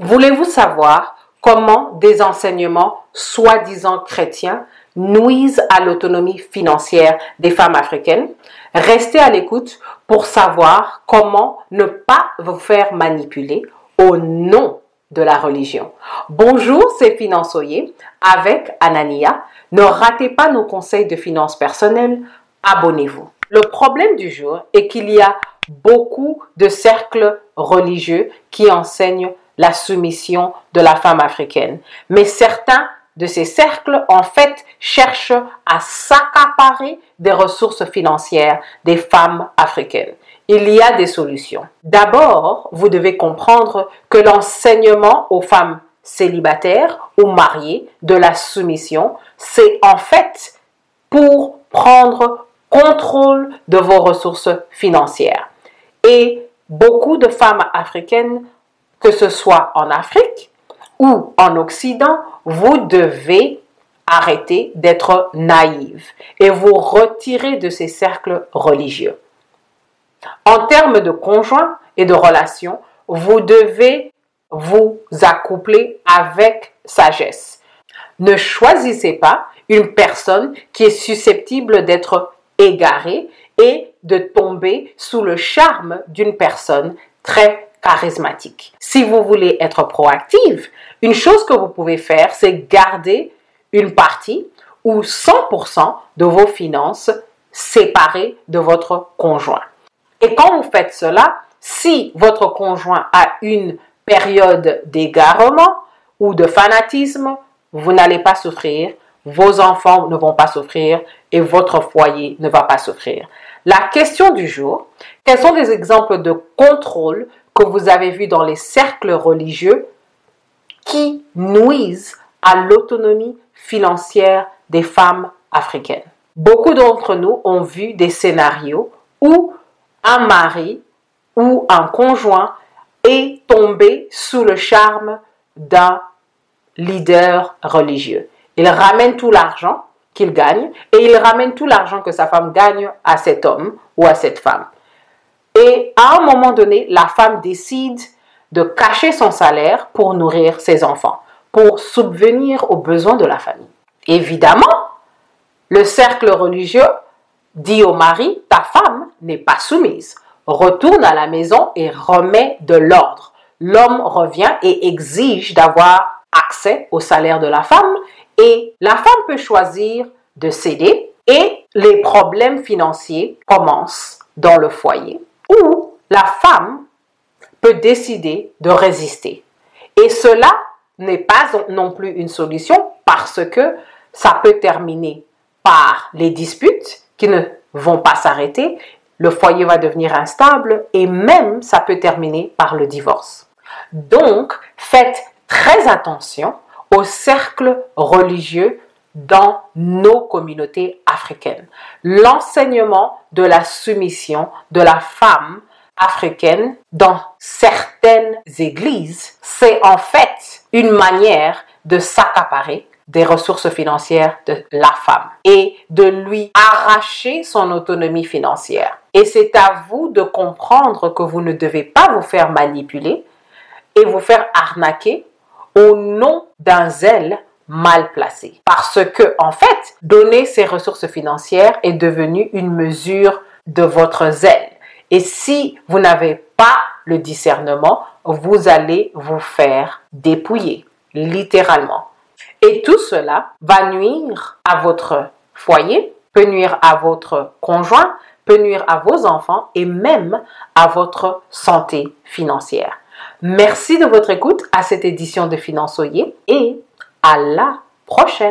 Voulez-vous savoir comment des enseignements soi-disant chrétiens nuisent à l'autonomie financière des femmes africaines? Restez à l'écoute pour savoir comment ne pas vous faire manipuler au nom de la religion. Bonjour, c'est Finançoyer avec Anania. Ne ratez pas nos conseils de finances personnelles. Abonnez-vous. Le problème du jour est qu'il y a beaucoup de cercles religieux qui enseignent la soumission de la femme africaine. Mais certains de ces cercles, en fait, cherchent à s'accaparer des ressources financières des femmes africaines. Il y a des solutions. D'abord, vous devez comprendre que l'enseignement aux femmes célibataires ou mariées de la soumission, c'est en fait pour prendre contrôle de vos ressources financières. Et beaucoup de femmes africaines que ce soit en Afrique ou en Occident, vous devez arrêter d'être naïve et vous retirer de ces cercles religieux. En termes de conjoint et de relations, vous devez vous accoupler avec sagesse. Ne choisissez pas une personne qui est susceptible d'être égarée et de tomber sous le charme d'une personne très charismatique. Si vous voulez être proactive, une chose que vous pouvez faire, c'est garder une partie ou 100% de vos finances séparées de votre conjoint. Et quand vous faites cela, si votre conjoint a une période d'égarement ou de fanatisme, vous n'allez pas souffrir, vos enfants ne vont pas souffrir et votre foyer ne va pas souffrir. La question du jour, quels sont des exemples de contrôle vous avez vu dans les cercles religieux qui nuisent à l'autonomie financière des femmes africaines. Beaucoup d'entre nous ont vu des scénarios où un mari ou un conjoint est tombé sous le charme d'un leader religieux. Il ramène tout l'argent qu'il gagne et il ramène tout l'argent que sa femme gagne à cet homme ou à cette femme. Et à un moment donné, la femme décide de cacher son salaire pour nourrir ses enfants, pour subvenir aux besoins de la famille. Évidemment, le cercle religieux dit au mari, ta femme n'est pas soumise. Retourne à la maison et remet de l'ordre. L'homme revient et exige d'avoir accès au salaire de la femme et la femme peut choisir de céder et les problèmes financiers commencent dans le foyer ou la femme peut décider de résister. Et cela n'est pas non plus une solution parce que ça peut terminer par les disputes qui ne vont pas s'arrêter, le foyer va devenir instable et même ça peut terminer par le divorce. Donc, faites très attention aux cercles religieux dans nos communautés africaines. L'enseignement de la soumission de la femme africaine dans certaines églises, c'est en fait une manière de s'accaparer des ressources financières de la femme et de lui arracher son autonomie financière. Et c'est à vous de comprendre que vous ne devez pas vous faire manipuler et vous faire arnaquer au nom d'un zèle mal placé. Parce que, en fait, donner ces ressources financières est devenu une mesure de votre zèle. Et si vous n'avez pas le discernement, vous allez vous faire dépouiller, littéralement. Et tout cela va nuire à votre foyer, peut nuire à votre conjoint, peut nuire à vos enfants et même à votre santé financière. Merci de votre écoute à cette édition de Finançoyer et à la prochaine.